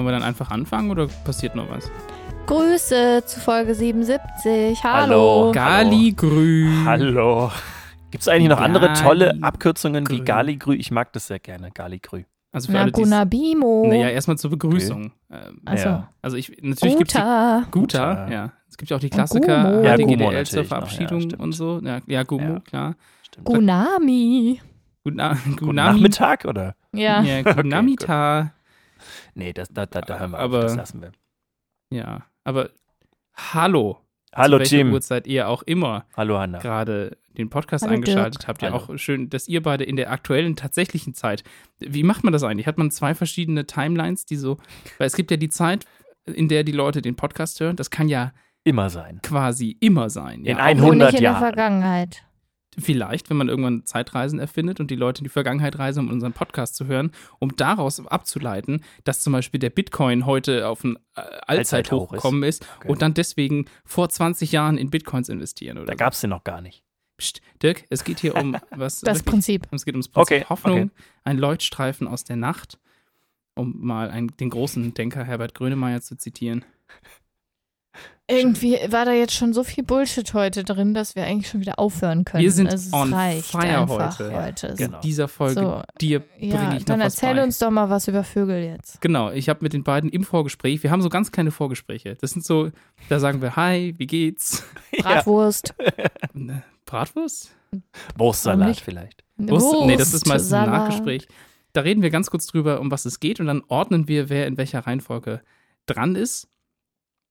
wollen wir dann einfach anfangen oder passiert noch was? Grüße zu Folge 77. Hallo. Hallo. Galigrü. Hallo. Gibt es eigentlich noch andere tolle Gali- Abkürzungen wie Grü. Galigrü? Ich mag das sehr gerne, Galigrü. Also für alle, die Nagunabimo. Naja, erstmal zur Begrüßung. Ähm, also, Ja. Also ich, natürlich gibt es Guter. Guta, Guta. ja. Es gibt ja auch die Klassiker, Gumo. Ja, HDGDL Gumo zur natürlich noch, Verabschiedung ja, und so. Ja, ja Gumo, Ja. klar. Stimmt. Gunami. Guna, Guten Gunami. Nachmittag, oder? Ja. Ja, Gunamita. Nee, das, da, da, da hören wir Aber- auf, das lassen wir. Ja, aber hallo. Hallo zu Team. Uhrzeit ihr auch immer Hallo Hanna. gerade den Podcast Hallo, eingeschaltet habt. Ja, Hallo. auch schön, dass ihr beide in der aktuellen, tatsächlichen Zeit. Wie macht man das eigentlich? Hat man zwei verschiedene Timelines, die so. Weil es gibt ja die Zeit, in der die Leute den Podcast hören. Das kann ja Immer sein. quasi immer sein. Ja, In auch 100 Wo nicht in der Jahren. Vergangenheit. Vielleicht, wenn man irgendwann Zeitreisen erfindet und die Leute in die Vergangenheit reisen, um unseren Podcast zu hören, um daraus abzuleiten, dass zum Beispiel der Bitcoin heute auf ein äh, Allzeithoch ist. gekommen ist Okay. und dann deswegen vor 20 Jahren in Bitcoins investieren oder Da so. gab es den noch gar nicht. Psst, Dirk, es geht hier um was. Das wirklich- Prinzip. Es geht ums Prinzip Okay, Hoffnung, okay. ein Leuchtstreifen aus der Nacht, um mal einen, den großen Denker Herbert Grönemeyer zu zitieren. Irgendwie war da jetzt schon so viel Bullshit heute drin, dass wir eigentlich schon wieder aufhören können. Wir sind also es on reicht fire einfach heute. heute. In Genau. dieser Folge So, dir bringe ja, ich noch dann was erzähl bei. uns doch mal was über Vögel jetzt. Genau, ich habe mit den beiden im Vorgespräch, wir haben so ganz kleine Vorgespräche. Das sind so, da sagen wir Hi, wie geht's? Bratwurst. Bratwurst? Wurstsalat vielleicht. Wurst? Nee, das ist meistens ein. Nachgespräch. Da reden wir ganz kurz drüber, um was es geht und dann ordnen wir, wer in welcher Reihenfolge dran ist.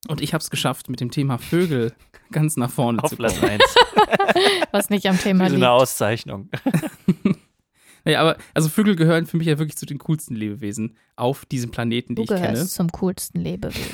Und ich habe es geschafft, mit dem Thema Vögel ganz nach vorne Auf zu Platz kommen. 1. Was nicht am Thema liegt. eine Auszeichnung. Naja, aber also Vögel gehören für mich ja wirklich zu den coolsten Lebewesen auf diesem Planeten, die Du ich kenne. gehörst zum coolsten Lebewesen.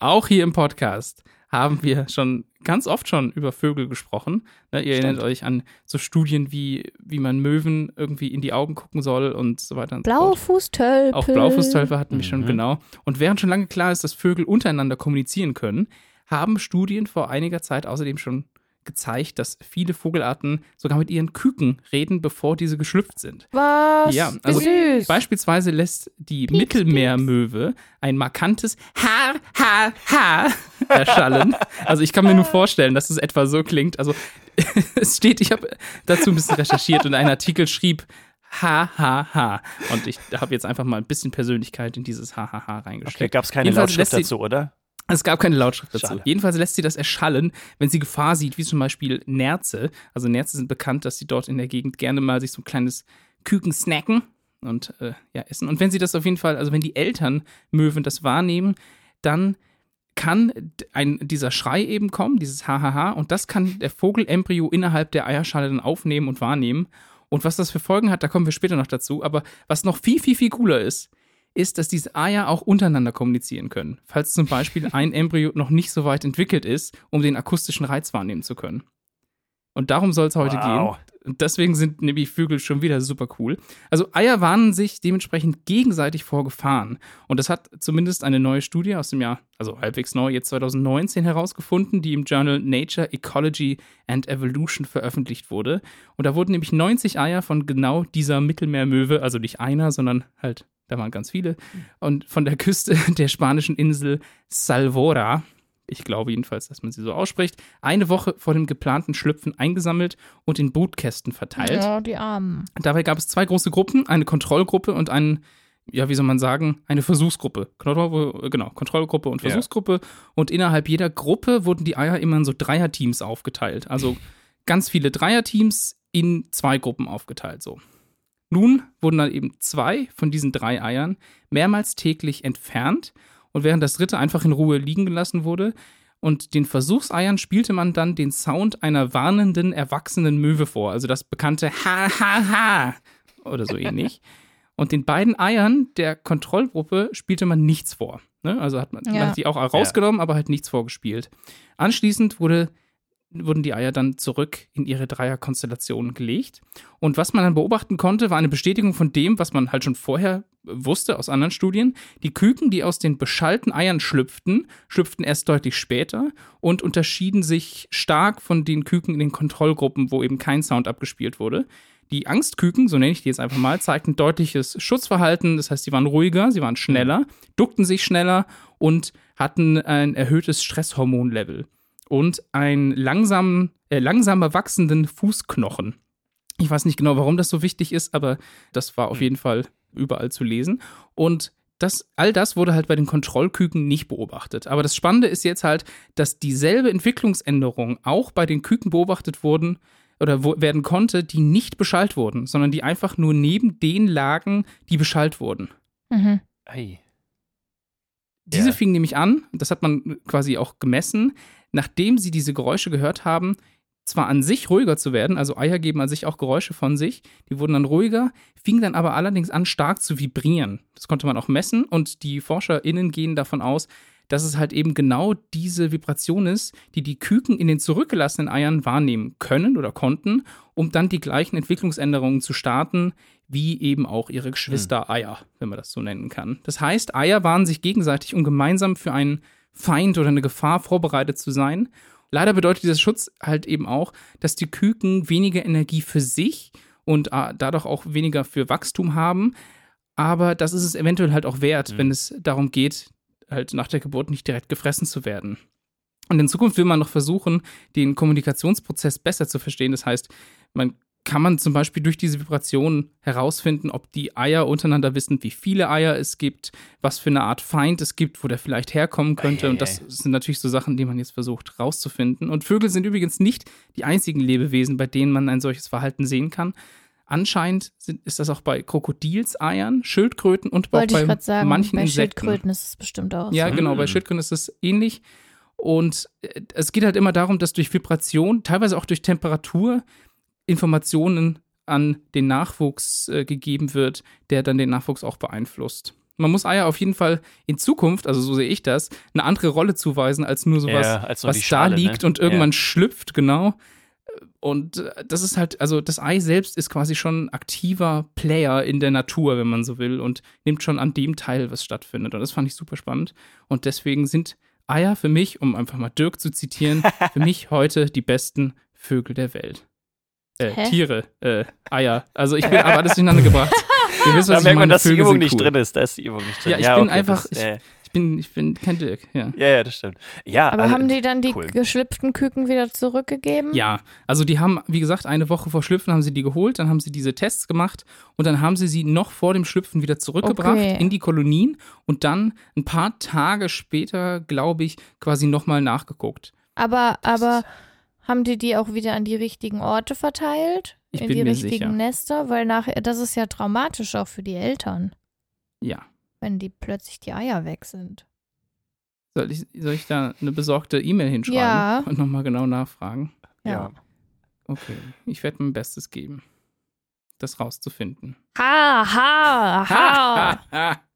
Auch hier im Podcast haben wir schon ganz oft schon über Vögel gesprochen. Ne, ihr erinnert Stimmt. euch an so Studien, wie, wie man Möwen irgendwie in die Augen gucken soll und so weiter und. Blaufußtölpel. Auch Blaufußtölpel hatten wir schon, Mhm. genau. Und während schon lange klar ist, dass Vögel untereinander kommunizieren können, haben Studien vor einiger Zeit außerdem schon gezeigt, dass viele Vogelarten sogar mit ihren Küken reden, bevor diese geschlüpft sind. Was? Ja, Wie also süß. Beispielsweise lässt die Mittelmeermöwe ein markantes Ha, Ha, Ha erschallen. Also ich kann mir nur vorstellen, dass es etwa so klingt. Also es steht, ich habe dazu ein bisschen recherchiert und ein Artikel schrieb Ha, Ha, Ha. Und ich habe jetzt einfach mal ein bisschen Persönlichkeit in dieses Ha, Ha, Ha Okay, reingesteckt. gab es keine Jedenfalls Lautschrift dazu, oder? Es gab keine Lautschrift dazu. Schade. Jedenfalls lässt sie das erschallen, wenn sie Gefahr sieht, wie zum Beispiel Nerze. Also Nerze sind bekannt, dass sie dort in der Gegend gerne mal sich so ein kleines Küken snacken und äh, ja, essen. Und wenn sie das auf jeden Fall, also wenn die Eltern Möwen das wahrnehmen, dann kann ein, dieser Schrei eben kommen, dieses Hahaha, und das kann der Vogelembryo innerhalb der Eierschale dann aufnehmen und wahrnehmen. Und was das für Folgen hat, da kommen wir später noch dazu. Aber was noch viel, viel, viel cooler ist, ist, dass diese Eier auch untereinander kommunizieren können. Falls zum Beispiel ein Embryo noch nicht so weit entwickelt ist, um den akustischen Reiz wahrnehmen zu können. Und darum soll es heute Wow. gehen. Und deswegen sind nämlich Vögel schon wieder super cool. Also Eier warnen sich dementsprechend gegenseitig vor Gefahren. Und das hat zumindest eine neue Studie aus dem Jahr, also halbwegs neu, jetzt 2019 herausgefunden, die im Journal Nature Ecology and Evolution veröffentlicht wurde. Und da wurden nämlich 90 Eier von genau dieser Mittelmeermöwe, also nicht einer, sondern halt, da waren ganz viele, und von der Küste der spanischen Insel Salvora, ich glaube jedenfalls, dass man sie so ausspricht, eine Woche vor dem geplanten Schlüpfen eingesammelt und in Brutkästen verteilt. Oh, die Armen. Dabei gab es zwei große Gruppen, eine Kontrollgruppe und einen, ja, wie soll man sagen, eine Versuchsgruppe. Kontroll, genau, Kontrollgruppe und Ja. Versuchsgruppe. Und innerhalb jeder Gruppe wurden die Eier immer in so Dreierteams aufgeteilt. Also ganz viele Dreierteams in zwei Gruppen aufgeteilt, so. Nun wurden dann eben zwei von diesen drei Eiern mehrmals täglich entfernt und während das dritte einfach in Ruhe liegen gelassen wurde. Und den Versuchseiern spielte man dann den Sound einer warnenden, erwachsenen Möwe vor. Also das bekannte Ha, ha, ha oder so ähnlich. Und den beiden Eiern der Kontrollgruppe spielte man nichts vor. Ne? Also hat man, Ja. man hat die auch rausgenommen, aber halt nichts vorgespielt. Anschließend wurde, wurden die Eier dann zurück in ihre Dreierkonstellationen gelegt. Und was man dann beobachten konnte, war eine Bestätigung von dem, was man halt schon vorher wusste aus anderen Studien. Die Küken, die aus den beschallten Eiern schlüpften, schlüpften erst deutlich später und unterschieden sich stark von den Küken in den Kontrollgruppen, wo eben kein Sound abgespielt wurde. Die Angstküken, so nenne ich die jetzt einfach mal, zeigten deutliches Schutzverhalten. Das heißt, sie waren ruhiger, sie waren schneller, duckten sich schneller und hatten ein erhöhtes Stresshormonlevel und einen langsam, äh, langsamer wachsenden Fußknochen. Ich weiß nicht genau, warum das so wichtig ist, aber das war auf jeden Fall überall zu lesen. Und das, all das wurde halt bei den Kontrollküken nicht beobachtet. Aber das Spannende ist jetzt halt, dass dieselbe Entwicklungsänderung auch bei den Küken beobachtet wurden oder wo, werden konnte, die nicht beschallt wurden, sondern die einfach nur neben den lagen, die beschallt wurden. Mhm. Ei. Diese Ja. fingen nämlich an, das hat man quasi auch gemessen, nachdem sie diese Geräusche gehört haben, zwar an sich ruhiger zu werden, also Eier geben an sich auch Geräusche von sich, die wurden dann ruhiger, fingen dann aber allerdings an, stark zu vibrieren. Das konnte man auch messen und die ForscherInnen gehen davon aus, dass es halt eben genau diese Vibration ist, die die Küken in den zurückgelassenen Eiern wahrnehmen können oder konnten, um dann die gleichen Entwicklungsänderungen zu starten, wie eben auch ihre Geschwister Eier, wenn man das so nennen kann. Das heißt, Eier waren sich gegenseitig, um gemeinsam für einen Feind oder eine Gefahr vorbereitet zu sein. Leider bedeutet dieser Schutz halt eben auch, dass die Küken weniger Energie für sich und äh, dadurch auch weniger für Wachstum haben. Aber das ist es eventuell halt auch wert, Mhm. wenn es darum geht, halt nach der Geburt nicht direkt gefressen zu werden. Und in Zukunft will man noch versuchen, den Kommunikationsprozess besser zu verstehen. Das heißt, man kann man zum Beispiel durch diese Vibration herausfinden, ob die Eier untereinander wissen, wie viele Eier es gibt, was für eine Art Feind es gibt, wo der vielleicht herkommen könnte. Ei, ei, Und das sind natürlich so Sachen, die man jetzt versucht rauszufinden. Und Vögel sind übrigens nicht die einzigen Lebewesen, bei denen man ein solches Verhalten sehen kann. Anscheinend sind, ist das auch bei Krokodilseiern, Schildkröten und auch Wollte ich bei gerade sagen, manchen bei Insekten. Schildkröten ist es bestimmt auch. Ja, so. genau, bei Mm. Schildkröten ist es ähnlich. Und äh, es geht halt immer darum, dass durch Vibration, teilweise auch durch Temperatur, Informationen an den Nachwuchs äh, gegeben wird, der dann den Nachwuchs auch beeinflusst. Man muss Eier auf jeden Fall in Zukunft, also so sehe ich das, eine andere Rolle zuweisen als nur sowas, Ja, als nur was die da Schale, liegt ne? und irgendwann schlüpft, genau. Und äh, das ist halt, also das Ei selbst ist quasi schon ein aktiver Player in der Natur, wenn man so will, und nimmt schon an dem teil, was stattfindet. Und das fand ich super spannend. Und deswegen sind Eier für mich, um einfach mal Dirk zu zitieren, für mich heute die besten Vögel der Welt. Äh, Hä? Tiere, äh, Eier. Also ich bin aber alles durcheinander gebracht. Ihr wisst, Da was ich merkt man, dass die Übung sind nicht cool. drin ist. Da ist die Übung nicht drin. Ja, ich bin okay, einfach- Das, äh, Ich bin, ich bin kein Dirk, ja. ja, ja, das stimmt. Ja, Aber also, haben die dann die cool. geschlüpften Küken wieder zurückgegeben? Ja, also die haben, wie gesagt, eine Woche vor Schlüpfen haben sie die geholt, dann haben sie diese Tests gemacht und dann haben sie sie noch vor dem Schlüpfen wieder zurückgebracht Okay. in die Kolonien und dann ein paar Tage später, glaube ich, quasi nochmal nachgeguckt. Aber, aber haben die die auch wieder an die richtigen Orte verteilt? Ich in bin die mir richtigen sicher. Nester? Weil nachher, das ist ja traumatisch auch für die Eltern, Ja. Wenn die plötzlich die Eier weg sind. Soll ich, soll ich da eine besorgte E-Mail hinschreiben Ja. und nochmal genau nachfragen? ja. Okay, ich werde mein Bestes geben, das rauszufinden. Ha, ha, ha. ha. Ist eigentlich-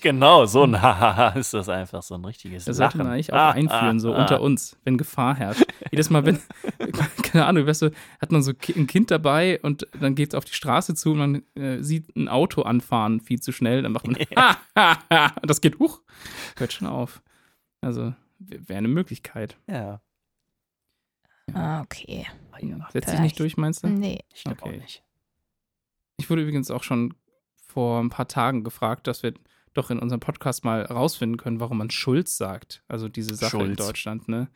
Genau, so ein Hahaha ist das einfach so ein richtiges das sollte Lachen. man eigentlich auch Ah, einführen, ah, so ah. unter uns, wenn Gefahr herrscht. Jedes Mal, wenn, keine Ahnung, weißt du, hat man so ein Kind dabei und dann geht es auf die Straße zu und man äh, sieht ein Auto anfahren viel zu schnell, dann macht man ha, ha, ha, und das geht, huch, hört schon auf. Also, wäre eine Möglichkeit. Ja. Ah, okay. Setzt sich nicht durch, meinst du? Nee. Ich glaube Okay. auch nicht. Ich wurde übrigens auch schon vor ein paar Tagen gefragt, dass wir doch in unserem Podcast mal rausfinden können, warum man Schulz sagt. Also diese Sache in Schulz. Deutschland, ne?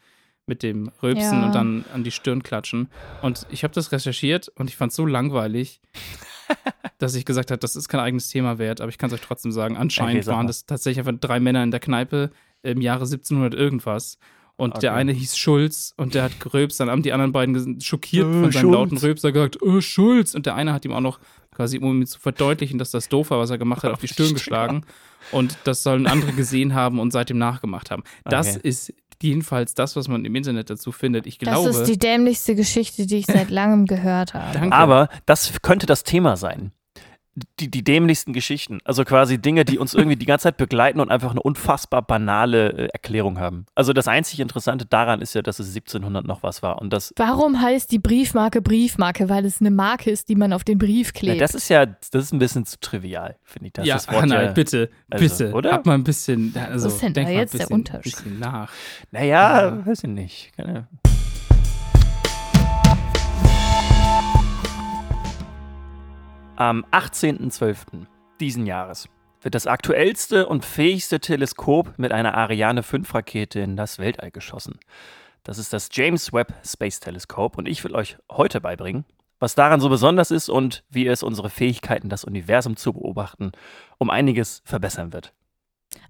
Mit dem Rülpsen Ja. und dann an die Stirn klatschen. Und ich habe das recherchiert und ich fand es so langweilig, dass ich gesagt habe, das ist kein eigenes Thema wert, aber ich kann es euch trotzdem sagen. Anscheinend Okay, sag waren das tatsächlich einfach drei Männer in der Kneipe im Jahre 1700 irgendwas. Und der Okay. eine hieß Schulz und der hat gerülpst, dann haben die anderen beiden schockiert Äh, von seinem Schulz. lauten Rülpser gesagt, äh, Schulz. Und der eine hat ihm auch noch quasi, um ihm zu verdeutlichen, dass das doof war, was er gemacht hat, auf die Stirn geschlagen. Und das sollen andere gesehen haben und seitdem nachgemacht haben. Das Okay. ist jedenfalls das, was man im Internet dazu findet. Ich Das glaube. ist die dämlichste Geschichte, die ich seit langem gehört habe. Danke. Aber das könnte das Thema sein. Die, die dämlichsten Geschichten. Also quasi Dinge, die uns irgendwie die ganze Zeit begleiten und einfach eine unfassbar banale äh, Erklärung haben. Also das einzig Interessante daran ist ja, dass es 1700 noch was war. Und das, Warum heißt die Briefmarke Briefmarke? Weil es eine Marke ist, die man auf den Brief klebt. das ist ja, das ist ein bisschen zu trivial, finde ich. Das ja, das Wort Hannah, ja, bitte, also, bitte. oder? Hab mal ein bisschen. Also, ist denn denk da mal ein jetzt der bisschen, Unterschied? bisschen nach. Naja, Ja. weiß ich nicht. Keine- Am 18.12. diesen Jahres wird das aktuellste und fähigste Teleskop mit einer Ariane 5 Rakete in das Weltall geschossen. Das ist das James Webb Space Telescope und ich will euch heute beibringen, was daran so besonders ist und wie es unsere Fähigkeiten, das Universum zu beobachten, um einiges verbessern wird.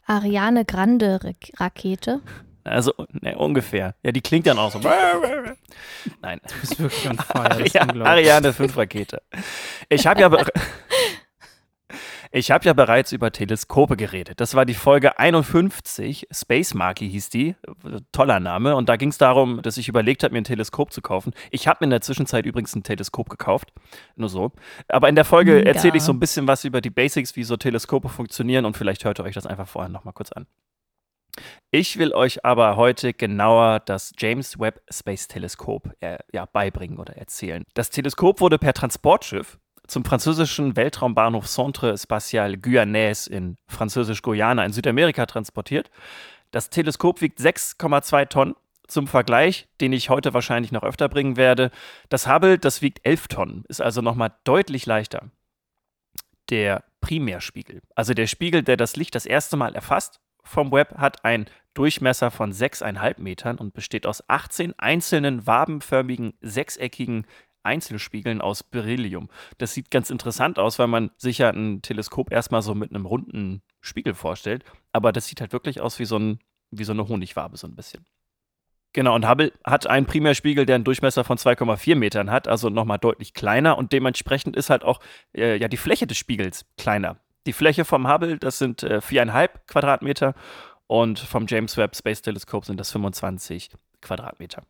Ariane Grande Rakete. Also ne, ungefähr. Ja, die klingt dann auch so. Nein. Du bist wirklich on fire. Ari Ariane 5 Rakete. Ich habe ja, ich habe ja bereits über Teleskope geredet. Das war die Folge 51. Space Marky hieß die. Toller Name. Und da ging es darum, dass ich überlegt habe, mir ein Teleskop zu kaufen. Ich habe mir in der Zwischenzeit übrigens ein Teleskop gekauft. Nur so. Aber in der Folge erzähle ich so ein bisschen was über die Basics, wie so Teleskope funktionieren. Und vielleicht hört ihr euch das einfach vorher nochmal kurz an. Ich will euch aber heute genauer das James Webb Space Teleskop äh, ja, beibringen oder erzählen. Das Teleskop wurde per Transportschiff zum französischen Weltraumbahnhof Centre Spatial Guyanais in Französisch-Guyana in Südamerika transportiert. Das Teleskop wiegt 6,2 Tonnen. Zum Vergleich, den ich heute wahrscheinlich noch öfter bringen werde, das Hubble, das wiegt 11 Tonnen, ist also nochmal deutlich leichter. Der Primärspiegel, also der Spiegel, der das Licht das erste Mal erfasst vom Webb, hat einen Durchmesser von 6,5 Metern und besteht aus 18 einzelnen wabenförmigen, sechseckigen Einzelspiegeln aus Beryllium. Das sieht ganz interessant aus, weil man sich ja ein Teleskop erstmal so mit einem runden Spiegel vorstellt. Aber das sieht halt wirklich aus wie so, ein, wie so eine Honigwabe, so ein bisschen. Genau, und Hubble hat einen Primärspiegel, der einen Durchmesser von 2,4 Metern hat, also nochmal deutlich kleiner und dementsprechend ist halt auch äh, ja, die Fläche des Spiegels kleiner. Die Fläche vom Hubble, das sind äh, 4,5 Quadratmeter und vom James Webb Space Telescope sind das 25 Quadratmeter.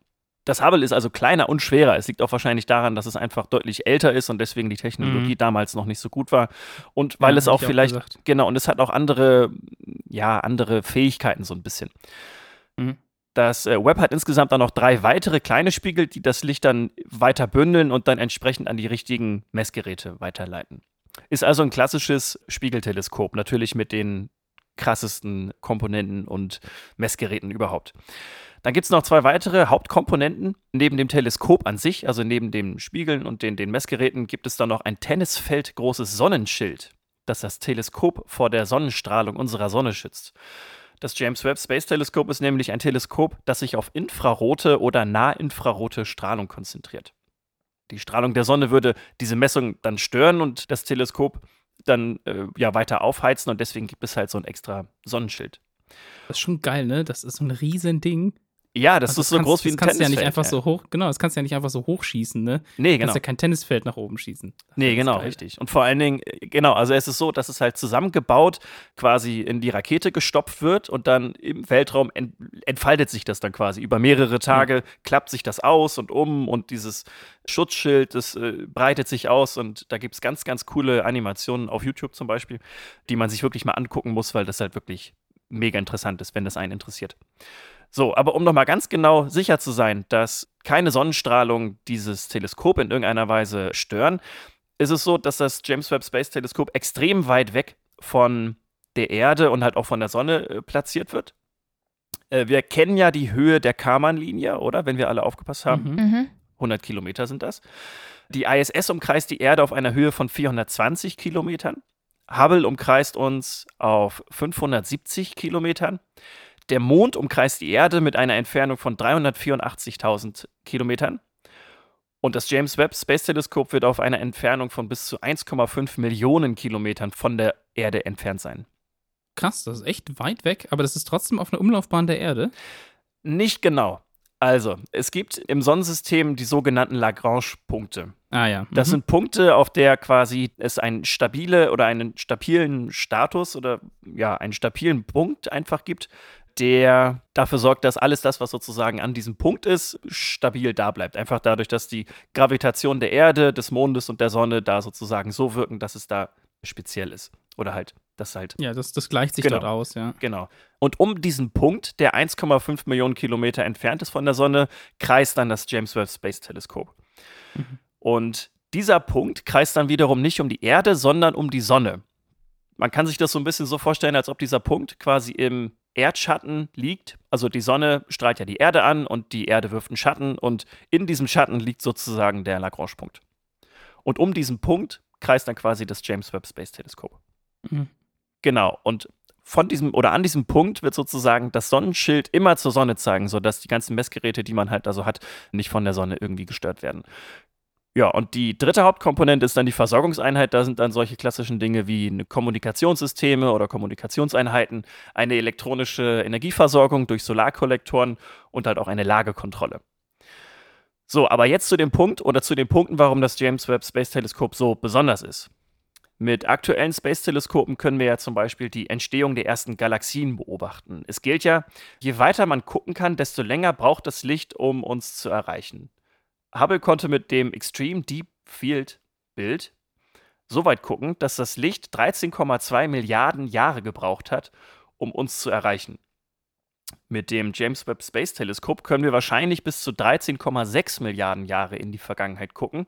Das Hubble ist also kleiner und schwerer. Es liegt auch wahrscheinlich daran, dass es einfach deutlich älter ist und deswegen die Technologie mhm. damals noch nicht so gut war. Und weil ja, es auch vielleicht, auch genau, und es hat auch andere, ja, andere Fähigkeiten so ein bisschen. Mhm. Das äh, Web hat insgesamt dann noch drei weitere kleine Spiegel, die das Licht dann weiter bündeln und dann entsprechend an die richtigen Messgeräte weiterleiten. Ist also ein klassisches Spiegelteleskop, natürlich mit den krassesten Komponenten und Messgeräten überhaupt. Dann gibt es noch zwei weitere Hauptkomponenten. Neben dem Teleskop an sich, also neben den Spiegeln und den, den Messgeräten, gibt es dann noch ein Tennisfeld großes Sonnenschild, das das Teleskop vor der Sonnenstrahlung unserer Sonne schützt. Das James Webb Space Teleskop ist nämlich ein Teleskop, das sich auf infrarote oder nahinfrarote Strahlung konzentriert. Die Strahlung der Sonne würde diese Messung dann stören und das Teleskop dann äh, ja weiter aufheizen und deswegen gibt es halt so ein extra Sonnenschild. Das ist schon geil, ne? Das ist so ein riesen Ding. Ja, das also ist so kannst, groß wie ein das kannst Tennisfeld. Ja nicht einfach ja. so hoch, genau, das kannst du ja nicht einfach so hochschießen, ne? Nee, genau. Du kannst ja kein Tennisfeld nach oben schießen. Das nee, genau, geil. richtig. Und vor allen Dingen, äh, genau, also es ist so, dass es halt zusammengebaut quasi in die Rakete gestopft wird und dann im Weltraum ent entfaltet sich das dann quasi. Über mehrere Tage mhm. klappt sich das aus und um und dieses Schutzschild, das äh, breitet sich aus und da gibt es ganz, ganz coole Animationen auf YouTube zum Beispiel, die man sich wirklich mal angucken muss, weil das halt wirklich mega interessant ist, wenn das einen interessiert. So, aber um nochmal ganz genau sicher zu sein, dass keine Sonnenstrahlung dieses Teleskop in irgendeiner Weise stören, ist es so, dass das James Webb Space Teleskop extrem weit weg von der Erde und halt auch von der Sonne äh, platziert wird. Äh, wir kennen ja die Höhe der Karman-Linie, oder? Wenn wir alle aufgepasst haben. Mhm. 100 mhm. Kilometer sind das. Die ISS umkreist die Erde auf einer Höhe von 420 Kilometern. Hubble umkreist uns auf 570 Kilometern. Der Mond umkreist die Erde mit einer Entfernung von 384.000 Kilometern. Und das James Webb Space Teleskop wird auf einer Entfernung von bis zu 1,5 Millionen Kilometern von der Erde entfernt sein. Krass, das ist echt weit weg, aber das ist trotzdem auf einer Umlaufbahn der Erde? Nicht genau. Also, es gibt im Sonnensystem die sogenannten Lagrange-Punkte. Ah ja. Mhm. Das sind Punkte, auf der quasi es einen stabile oder einen stabilen Status oder ja, einen stabilen Punkt einfach gibt, der dafür sorgt, dass alles das, was sozusagen an diesem Punkt ist, stabil da bleibt. Einfach dadurch, dass die Gravitation der Erde, des Mondes und der Sonne da sozusagen so wirken, dass es da speziell ist. Oder halt, das halt. Ja, das, das gleicht sich genau, dort aus, ja. Genau. Und um diesen Punkt, der 1,5 Millionen Kilometer entfernt ist von der Sonne, kreist dann das James Webb Space Teleskop. Mhm. Und dieser Punkt kreist dann wiederum nicht um die Erde, sondern um die Sonne. Man kann sich das so ein bisschen so vorstellen, als ob dieser Punkt quasi im Erdschatten liegt. Also die Sonne strahlt ja die Erde an und die Erde wirft einen Schatten und in diesem Schatten liegt sozusagen der Lagrange-Punkt. Und um diesen Punkt kreist dann quasi das James Webb Space Teleskop. Mhm. Genau. Und von diesem oder an diesem Punkt wird sozusagen das Sonnenschild immer zur Sonne zeigen, sodass die ganzen Messgeräte, die man halt also hat, nicht von der Sonne irgendwie gestört werden. Ja, und die dritte Hauptkomponente ist dann die Versorgungseinheit. Da sind dann solche klassischen Dinge wie eine Kommunikationssysteme oder Kommunikationseinheiten, eine elektronische Energieversorgung durch Solarkollektoren und halt auch eine Lagekontrolle. So, aber jetzt zu dem Punkt oder zu den Punkten, warum das James Webb Space Teleskop so besonders ist. Mit aktuellen Space-Teleskopen können wir ja zum Beispiel die Entstehung der ersten Galaxien beobachten. Es gilt ja, je weiter man gucken kann, desto länger braucht das Licht, um uns zu erreichen. Hubble konnte mit dem Extreme Deep Field Bild so weit gucken, dass das Licht 13,2 Milliarden Jahre gebraucht hat, um uns zu erreichen. Mit dem James Webb Space Teleskop können wir wahrscheinlich bis zu 13,6 Milliarden Jahre in die Vergangenheit gucken.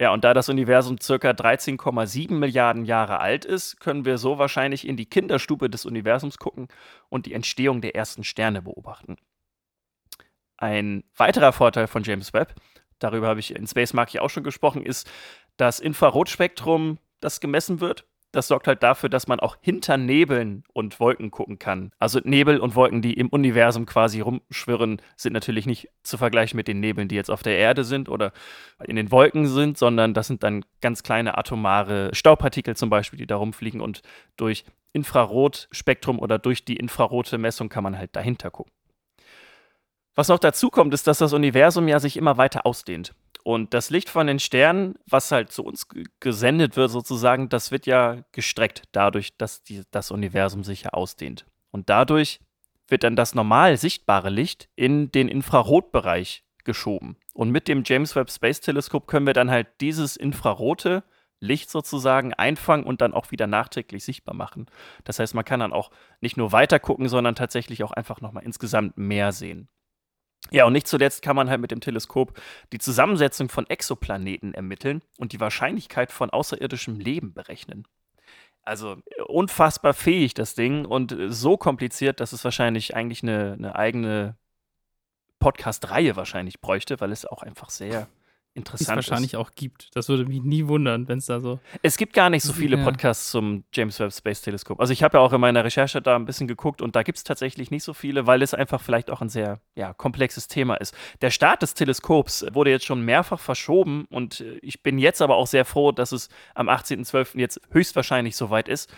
Ja, und da das Universum circa 13,7 Milliarden Jahre alt ist, können wir so wahrscheinlich in die Kinderstube des Universums gucken und die Entstehung der ersten Sterne beobachten. Ein weiterer Vorteil von James Webb, darüber habe ich in Space Mark auch schon gesprochen, ist das Infrarotspektrum, das gemessen wird das sorgt halt dafür, dass man auch hinter Nebeln und Wolken gucken kann. Also Nebel und Wolken, die im Universum quasi rumschwirren, sind natürlich nicht zu vergleichen mit den Nebeln, die jetzt auf der Erde sind oder in den Wolken sind, sondern das sind dann ganz kleine atomare Staubpartikel zum Beispiel, die da rumfliegen und durch Infrarotspektrum oder durch die infrarote Messung kann man halt dahinter gucken. Was noch dazu kommt, ist, dass das Universum ja sich immer weiter ausdehnt. Und das Licht von den Sternen, was halt zu uns gesendet wird, sozusagen, das wird ja gestreckt dadurch, dass die, das Universum sich ja ausdehnt. Und dadurch wird dann das normal sichtbare Licht in den Infrarotbereich geschoben. Und mit dem James Webb Space Teleskop können wir dann halt dieses infrarote Licht sozusagen einfangen und dann auch wieder nachträglich sichtbar machen. Das heißt, man kann dann auch nicht nur weiter gucken, sondern tatsächlich auch einfach nochmal insgesamt mehr sehen. Ja, und nicht zuletzt kann man halt mit dem Teleskop die Zusammensetzung von Exoplaneten ermitteln und die Wahrscheinlichkeit von außerirdischem Leben berechnen. Also unfassbar fähig das Ding und so kompliziert, dass es wahrscheinlich eigentlich eine, eine eigene Podcast-Reihe wahrscheinlich bräuchte, weil es auch einfach sehr interessant es wahrscheinlich ist. auch gibt. Das würde mich nie wundern, wenn es da so. Es gibt gar nicht so viele Ja. Podcasts zum James Webb Space Teleskop. Also ich habe ja auch in meiner Recherche da ein bisschen geguckt und da gibt es tatsächlich nicht so viele, weil es einfach vielleicht auch ein sehr ja, komplexes Thema ist. Der Start des Teleskops wurde jetzt schon mehrfach verschoben und äh, ich bin jetzt aber auch sehr froh, dass es am 18.12. jetzt höchstwahrscheinlich soweit ist,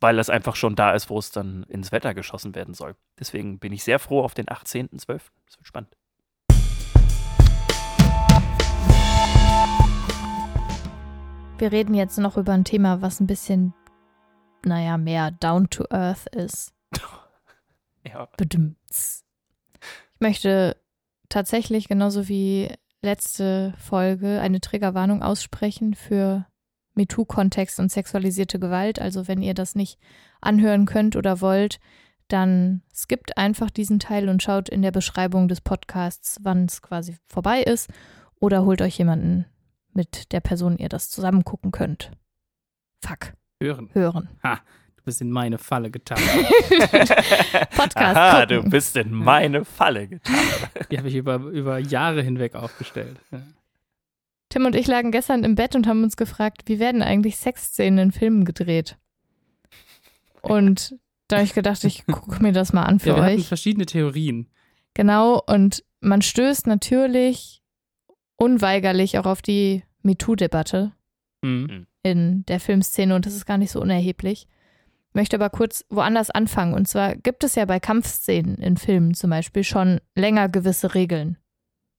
weil es einfach schon da ist, wo es dann ins Wetter geschossen werden soll. Deswegen bin ich sehr froh auf den 18.12. Das wird spannend. Wir reden jetzt noch über ein Thema, was ein bisschen, naja, mehr down to earth ist. Ja. Ich möchte tatsächlich genauso wie letzte Folge eine Triggerwarnung aussprechen für MeToo-Kontext und sexualisierte Gewalt. Also wenn ihr das nicht anhören könnt oder wollt, dann skippt einfach diesen Teil und schaut in der Beschreibung des Podcasts, wann es quasi vorbei ist. Oder holt euch jemanden, mit der Person ihr das zusammen gucken könnt. Fuck, Hören. hören. Du bist in meine Falle getappt. Podcast Aha, gucken. du bist in meine Falle getappt. Die habe ich über, über Jahre hinweg aufgestellt. Ja. Tim und ich lagen gestern im Bett und haben uns gefragt, wie werden eigentlich Sexszenen in Filmen gedreht? Und da habe ich gedacht, ich gucke mir das mal an für Ja, wir hatten euch. verschiedene Theorien. Genau, und man stößt natürlich unweigerlich auch auf die MeToo-Debatte Mhm. in der Filmszene und das ist gar nicht so unerheblich. Möchte aber kurz woanders anfangen. Und zwar gibt es ja bei Kampfszenen in Filmen zum Beispiel schon länger gewisse Regeln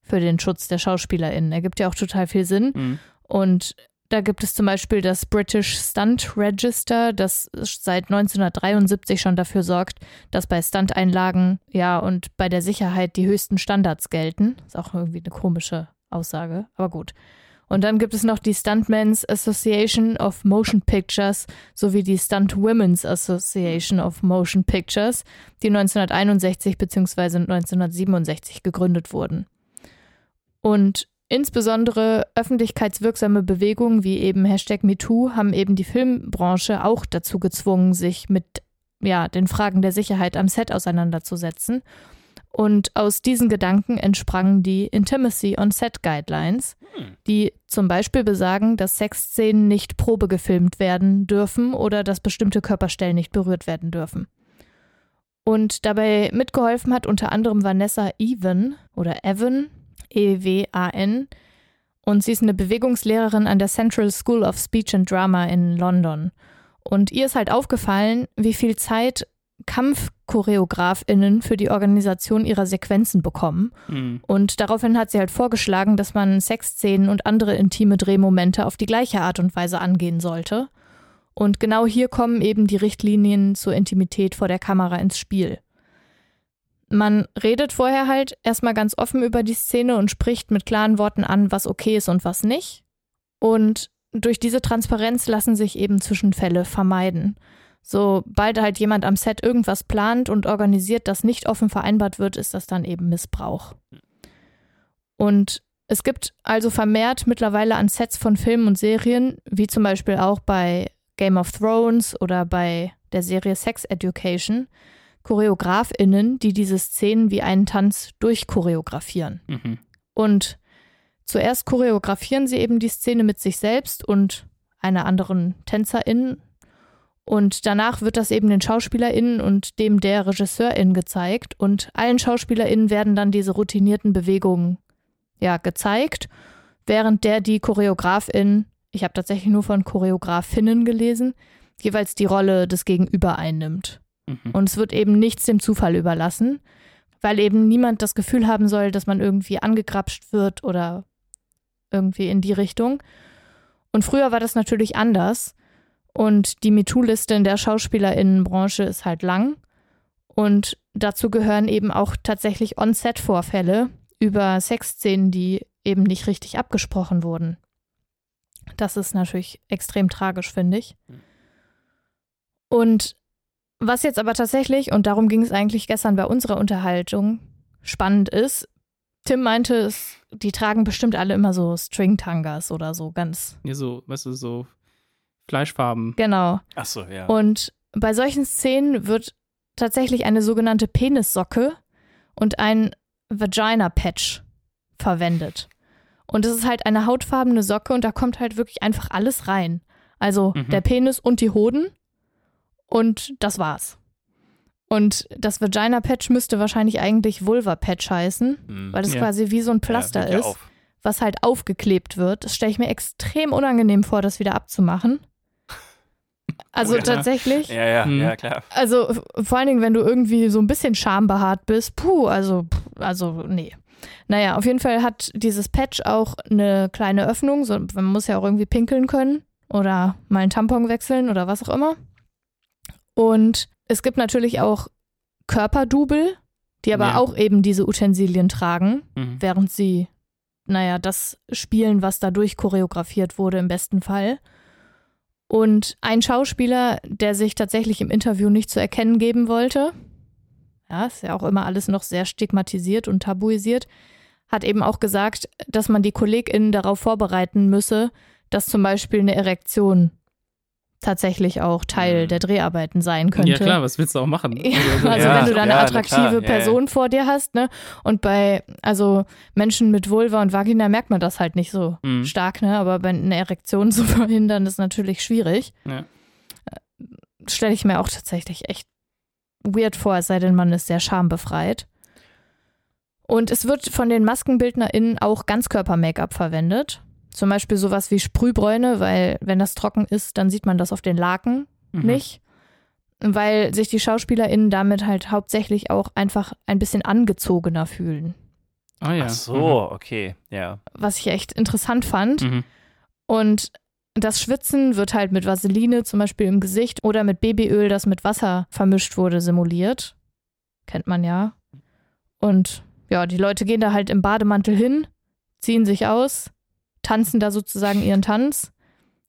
für den Schutz der SchauspielerInnen. Ergibt ja auch total viel Sinn. Mhm. Und da gibt es zum Beispiel das British Stunt Register, das seit 1973 schon dafür sorgt, dass bei Stunteinlagen, ja, und bei der Sicherheit die höchsten Standards gelten. Ist auch irgendwie eine komische Aussage, aber gut. Und dann gibt es noch die Stuntmen's Association of Motion Pictures sowie die Stunt Women's Association of Motion Pictures, die 1961 bzw. 1967 gegründet wurden. Und insbesondere öffentlichkeitswirksame Bewegungen wie eben Hashtag MeToo haben eben die Filmbranche auch dazu gezwungen, sich mit ja, den Fragen der Sicherheit am Set auseinanderzusetzen. Und aus diesen Gedanken entsprangen die Intimacy on Set Guidelines, Hm. die zum Beispiel besagen, dass Sexszenen nicht Probe gefilmt werden dürfen oder dass bestimmte Körperstellen nicht berührt werden dürfen. Und dabei mitgeholfen hat unter anderem Vanessa Evan oder Evan, E-W-A-N. Und sie ist eine Bewegungslehrerin an der Central School of Speech and Drama in London. Und ihr ist halt aufgefallen, wie viel Zeit KampfchoreografInnen für die Organisation ihrer Sequenzen bekommen. Mhm. Und daraufhin hat sie halt vorgeschlagen, dass man Sexszenen und andere intime Drehmomente auf die gleiche Art und Weise angehen sollte. Und genau hier kommen eben die Richtlinien zur Intimität vor der Kamera ins Spiel. Man redet vorher halt erstmal ganz offen über die Szene und spricht mit klaren Worten an, was okay ist und was nicht. Und durch diese Transparenz lassen sich eben Zwischenfälle vermeiden. Sobald halt jemand am Set irgendwas plant und organisiert, das nicht offen vereinbart wird, ist das dann eben Missbrauch. Und es gibt also vermehrt mittlerweile an Sets von Filmen und Serien, wie zum Beispiel auch bei Game of Thrones oder bei der Serie Sex Education, ChoreografInnen, die diese Szenen wie einen Tanz durchchoreografieren. Mhm. Und zuerst choreografieren sie eben die Szene mit sich selbst und einer anderen TänzerInnen. Und danach wird das eben den SchauspielerInnen und dem der RegisseurInnen gezeigt. Und allen SchauspielerInnen werden dann diese routinierten Bewegungen ja, gezeigt, während der die ChoreografInnen, ich habe tatsächlich nur von Choreografinnen gelesen, jeweils die Rolle des Gegenüber einnimmt. Mhm. Und es wird eben nichts dem Zufall überlassen, weil eben niemand das Gefühl haben soll, dass man irgendwie angegrapscht wird oder irgendwie in die Richtung. Und früher war das natürlich anders. Und die MeToo-Liste in der SchauspielerInnenbranche ist halt lang. Und dazu gehören eben auch tatsächlich On-Set-Vorfälle über Sexszenen, die eben nicht richtig abgesprochen wurden. Das ist natürlich extrem tragisch, finde ich. Und was jetzt aber tatsächlich, und darum ging es eigentlich gestern bei unserer Unterhaltung, spannend ist, Tim meinte, es, die tragen bestimmt alle immer so String-Tangas oder so ganz. Ja, so, weißt du, so Fleischfarben. Genau. Ach so, ja. Und bei solchen Szenen wird tatsächlich eine sogenannte Penissocke und ein Vagina-Patch verwendet. Und es ist halt eine hautfarbene Socke und da kommt halt wirklich einfach alles rein. Also Mhm. der Penis und die Hoden und das war's. Und das Vagina-Patch müsste wahrscheinlich eigentlich Vulva-Patch heißen, Hm. weil das Ja. quasi wie so ein Pflaster ja ist auf. was halt aufgeklebt wird. Das stelle ich mir extrem unangenehm vor, das wieder abzumachen. Also ja. tatsächlich. Ja, ja, Mhm. ja, klar. Also vor allen Dingen, wenn du irgendwie so ein bisschen schambehaart bist, puh, also, also nee. Naja, auf jeden Fall hat dieses Patch auch eine kleine Öffnung. So, man muss ja auch irgendwie pinkeln können oder mal einen Tampon wechseln oder was auch immer. Und es gibt natürlich auch Körperdouble, die aber Ja. auch eben diese Utensilien tragen Mhm. während sie, naja, das spielen, was dadurch choreografiert wurde, im besten Fall. Und ein Schauspieler, der sich tatsächlich im Interview nicht zu erkennen geben wollte, ja, ist ja auch immer alles noch sehr stigmatisiert und tabuisiert, hat eben auch gesagt, dass man die KollegInnen darauf vorbereiten müsse, dass zum Beispiel eine Erektion tatsächlich auch Teil Mhm. der Dreharbeiten sein könnte. Ja, klar, was willst du auch machen? Ja, Also, also Ja, wenn du da eine ja, attraktive. Person vor dir hast, ne? Und bei, also Menschen mit Vulva und Vagina merkt man das halt nicht so Mhm. stark, ne? Aber bei einer Erektion zu verhindern, ist natürlich schwierig. Ja. Stelle ich mir auch tatsächlich echt weird vor, es sei denn, man ist sehr schambefreit. Und es wird von den MaskenbildnerInnen auch Ganzkörper-Make-up verwendet. Zum Beispiel sowas wie Sprühbräune, weil wenn das trocken ist, dann sieht man das auf den Laken Mhm. nicht, weil sich die SchauspielerInnen damit halt hauptsächlich auch einfach ein bisschen angezogener fühlen. Ah ja. Ach so, okay, ja. Was ich echt interessant fand. Mhm. Mhm. Und das Schwitzen wird halt mit Vaseline zum Beispiel im Gesicht oder mit Babyöl, das mit Wasser vermischt wurde, simuliert. Kennt man ja. Und ja, die Leute gehen da halt im Bademantel hin, ziehen sich aus, tanzen da sozusagen ihren Tanz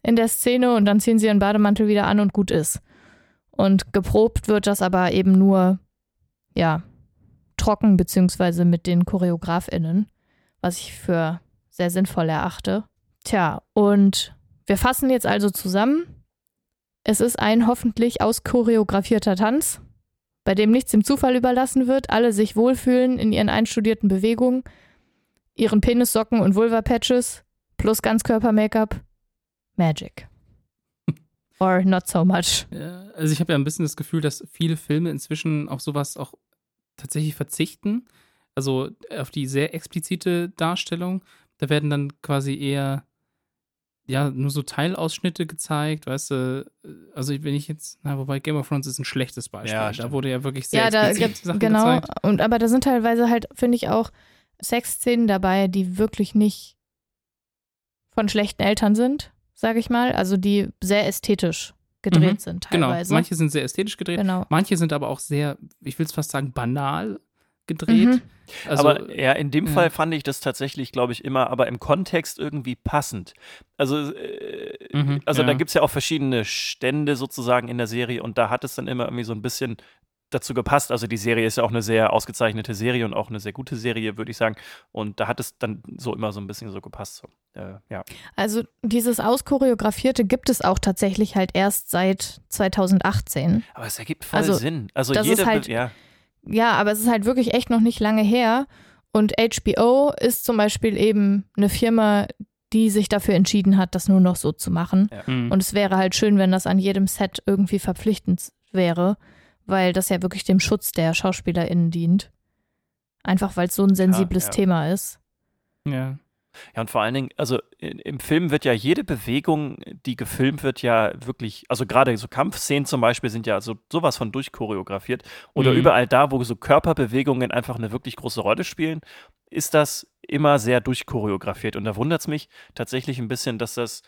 in der Szene und dann ziehen sie ihren Bademantel wieder an und gut ist. Und geprobt wird das aber eben nur, ja, trocken, beziehungsweise mit den ChoreografInnen, was ich für sehr sinnvoll erachte. Tja, und wir fassen jetzt also zusammen. Es ist ein hoffentlich auschoreografierter Tanz, bei dem nichts dem Zufall überlassen wird, alle sich wohlfühlen in ihren einstudierten Bewegungen, ihren Penissocken und Vulva-Patches plus Ganzkörper-Make-up. Magic. Or not so much. Also ich habe ja ein bisschen das Gefühl, dass viele Filme inzwischen auf sowas auch tatsächlich verzichten. Also auf die sehr explizite Darstellung. Da werden dann quasi eher ja, nur so Teilausschnitte gezeigt, weißt du, also wenn ich jetzt, na, wobei Game of Thrones ist ein schlechtes Beispiel. Ja, da wurde ja wirklich sehr Ja, da explizit gibt Sachen genau. gezeigt. Und aber da sind teilweise halt, finde ich, auch Sexszenen dabei, die wirklich nicht von schlechten Eltern sind, sage ich mal. Also die sehr ästhetisch gedreht Mhm. sind Genau, teilweise. manche sind sehr ästhetisch gedreht, Genau. manche sind aber auch sehr, ich will es fast sagen, banal gedreht. Mhm. Also, aber ja, in dem ja. Fall fand ich das tatsächlich, glaube ich, immer, aber im Kontext irgendwie passend. Also, äh, Mhm, also da ja. gibt es ja auch verschiedene Stände sozusagen in der Serie und da hat es dann immer irgendwie so ein bisschen dazu gepasst. Also die Serie ist ja auch eine sehr ausgezeichnete Serie und auch eine sehr gute Serie, würde ich sagen. Und da hat es dann so immer so ein bisschen so gepasst. So. Äh, ja. Also dieses Auschoreografierte gibt es auch tatsächlich halt erst seit 2018. Aber es ergibt voll Also, Sinn. Also das ist jede, Be- halt- ja, Ja, aber es ist halt wirklich echt noch nicht lange her. Und HBO ist zum Beispiel eben eine Firma, die sich dafür entschieden hat, das nur noch so zu machen. Mhm. Und es wäre halt schön, wenn das an jedem Set irgendwie verpflichtend wäre, weil das ja wirklich dem Schutz der SchauspielerInnen dient. Einfach weil es so ein sensibles ja. Thema ist. ja. Ja, und vor allen Dingen, also im Film wird ja jede Bewegung, die gefilmt wird, ja wirklich, also gerade so Kampfszenen zum Beispiel sind ja so sowas von durchchoreografiert. Oder Mhm. überall da, wo so Körperbewegungen einfach eine wirklich große Rolle spielen, ist das immer sehr durchchoreografiert. Und da wundert es mich tatsächlich ein bisschen, dass das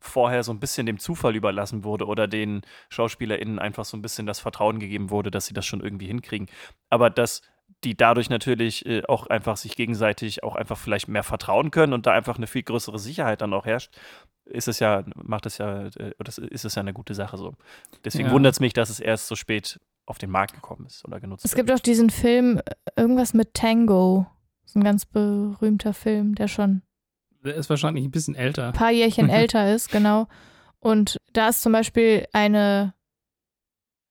vorher so ein bisschen dem Zufall überlassen wurde oder den SchauspielerInnen einfach so ein bisschen das Vertrauen gegeben wurde, dass sie das schon irgendwie hinkriegen. Aber dass die dadurch natürlich äh, auch einfach sich gegenseitig auch einfach vielleicht mehr vertrauen können und da einfach eine viel größere Sicherheit dann auch herrscht, ist es ja, macht es ja, äh, das ist es ja eine gute Sache so. Deswegen Ja. wundert es mich, dass es erst so spät auf den Markt gekommen ist oder genutzt Es wird. gibt auch diesen Film, äh, irgendwas mit Tango. Das ist ein ganz berühmter Film, der schon Der ist wahrscheinlich ein bisschen älter. ein paar Jährchen älter ist, genau. Und da ist zum Beispiel eine,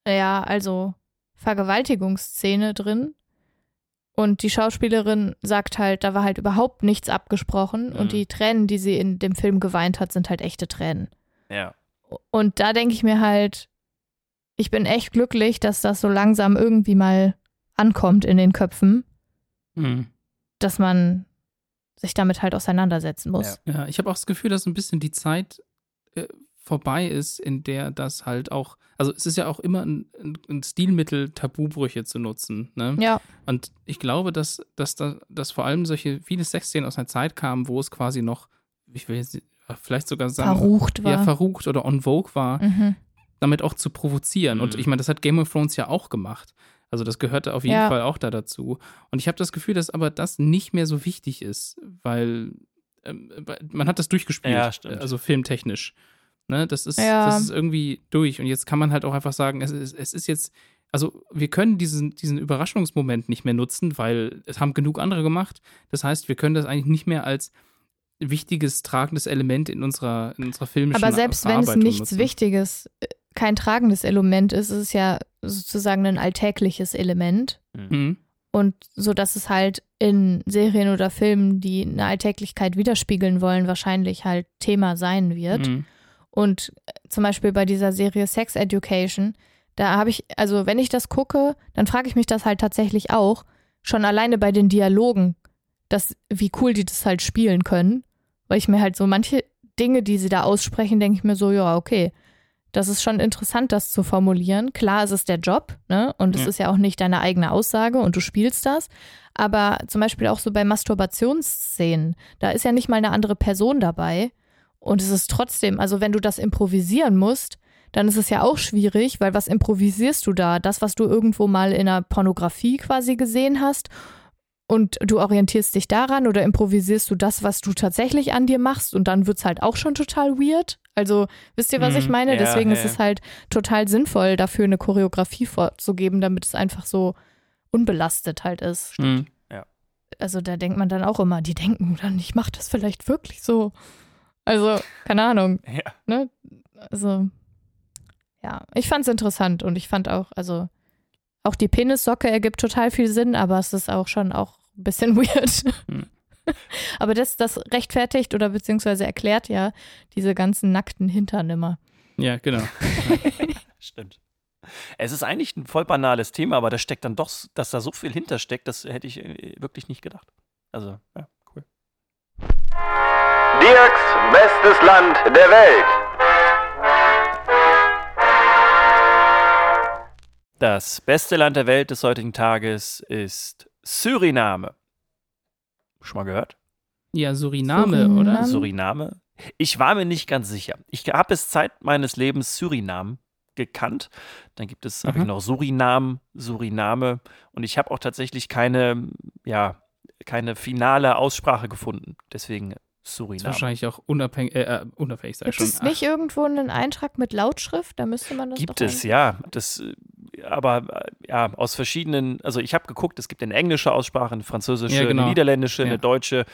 ja, also Vergewaltigungsszene drin. Und die Schauspielerin sagt halt, da war halt überhaupt nichts abgesprochen. Mhm. Und die Tränen, die sie in dem Film geweint hat, sind halt echte Tränen. Ja. Und da denke ich mir halt, ich bin echt glücklich, dass das so langsam irgendwie mal ankommt in den Köpfen, Mhm. dass man sich damit halt auseinandersetzen muss. Ja, ich habe auch das Gefühl, dass ein bisschen die Zeit äh, vorbei ist, in der das halt auch, also es ist ja auch immer ein, ein, ein Stilmittel, Tabubrüche zu nutzen. Ne? Ja, Und ich glaube, dass, dass, da, dass vor allem solche viele Sexszenen aus einer Zeit kamen, wo es quasi noch, ich will jetzt vielleicht sogar sagen, verrucht war. ja, verrucht oder on vogue war, mhm. damit auch zu provozieren. Und Mhm. ich meine, das hat Game of Thrones ja auch gemacht. Also das gehörte auf jeden Ja. Fall auch da dazu. Und ich habe das Gefühl, dass aber das nicht mehr so wichtig ist, weil ähm, man hat das durchgespielt, Ja, also filmtechnisch. Ne, das, ist, Ja. das ist irgendwie durch. Und jetzt kann man halt auch einfach sagen, es ist, es ist jetzt, also wir können diesen, diesen Überraschungsmoment nicht mehr nutzen, weil es haben genug andere gemacht. Das heißt, wir können das eigentlich nicht mehr als wichtiges, tragendes Element in unserer, in unserer filmischen Aber selbst wenn es nichts nutzen. Wichtiges, äh, kein tragendes Element ist, ist es ja sozusagen ein alltägliches Element. Mhm. Und so dass es halt in Serien oder Filmen, die eine Alltäglichkeit widerspiegeln wollen, wahrscheinlich halt Thema sein wird. Mhm. Und äh, zum Beispiel bei dieser Serie Sex Education, da habe ich, also wenn ich das gucke, dann frage ich mich das halt tatsächlich auch, schon alleine bei den Dialogen, dass, wie cool die das halt spielen können. Weil ich mir halt so manche Dinge, die sie da aussprechen, denke ich mir so, ja, okay. Das ist schon interessant, das zu formulieren. Klar, es ist der Job, ne? Und es Ja. ist ja auch nicht deine eigene Aussage und du spielst das. Aber zum Beispiel auch so bei Masturbationsszenen, da ist ja nicht mal eine andere Person dabei. Und es ist trotzdem, also wenn du das improvisieren musst, dann ist es ja auch schwierig, weil was improvisierst du da? Das, was du irgendwo mal in der Pornografie quasi gesehen hast und du orientierst dich daran oder improvisierst du das, was du tatsächlich an dir machst und dann wird's halt auch schon total weird. Also wisst ihr, was ich Mhm. meine? Ja, Deswegen ja, ist ja. es halt total sinnvoll, dafür eine Choreografie vorzugeben, damit es einfach so unbelastet halt ist. Mhm. Also da denkt man dann auch immer, die denken dann, ich mache das vielleicht wirklich so. Also, keine Ahnung. Ja. Ne? Also, ja, ich fand es interessant und ich fand auch, also, Auch die Penissocke ergibt total viel Sinn, aber es ist auch schon auch ein bisschen weird. Hm. Aber das, das rechtfertigt oder beziehungsweise erklärt ja diese ganzen nackten Hintern immer. Ja, genau. Stimmt. Es ist eigentlich ein voll banales Thema, aber da steckt dann doch, dass da so viel hintersteckt, das hätte ich äh, wirklich nicht gedacht. Also, ja, cool. Dirks bestes Land der Welt. Das beste Land der Welt des heutigen Tages ist Suriname. Schon mal gehört? Ja, Suriname, Suriname. oder? Suriname? Ich war mir nicht ganz sicher. Ich habe es Zeit meines Lebens Surinam gekannt. Dann gibt es, habe ich Mhm. noch Surinam, Suriname und ich habe auch tatsächlich keine, ja, keine finale Aussprache gefunden. Deswegen Ist Suriname. wahrscheinlich auch unabhängig, äh, äh, unabhängig, sag ich Gibt schon. es nicht irgendwo einen Eintrag mit Lautschrift? Da müsste man das Gibt doch es, ja. Das, äh, aber äh, ja, aus verschiedenen, also ich habe geguckt, es gibt eine englische Aussprache, eine französische, Ja, genau. eine niederländische, Ja. eine deutsche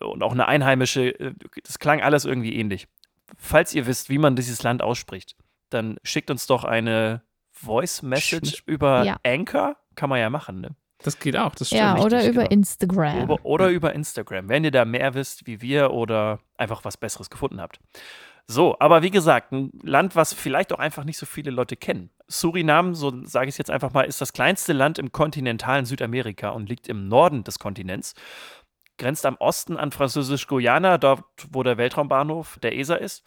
und auch eine einheimische. Das klang alles irgendwie ähnlich. Falls ihr wisst, wie man dieses Land ausspricht, dann schickt uns doch eine Voice Message Sch- über Ja. Anchor. Kann man ja machen, ne? Das geht auch, das stimmt. Ja, oder richtig, über genau. Instagram. Oder, oder über Instagram, wenn ihr da mehr wisst wie wir oder einfach was Besseres gefunden habt. So, aber wie gesagt, ein Land, was vielleicht auch einfach nicht so viele Leute kennen. Suriname, so sage ich es jetzt einfach mal, ist das kleinste Land im kontinentalen Südamerika und liegt im Norden des Kontinents. Grenzt am Osten an Französisch-Guyana, dort wo der Weltraumbahnhof der ESA ist.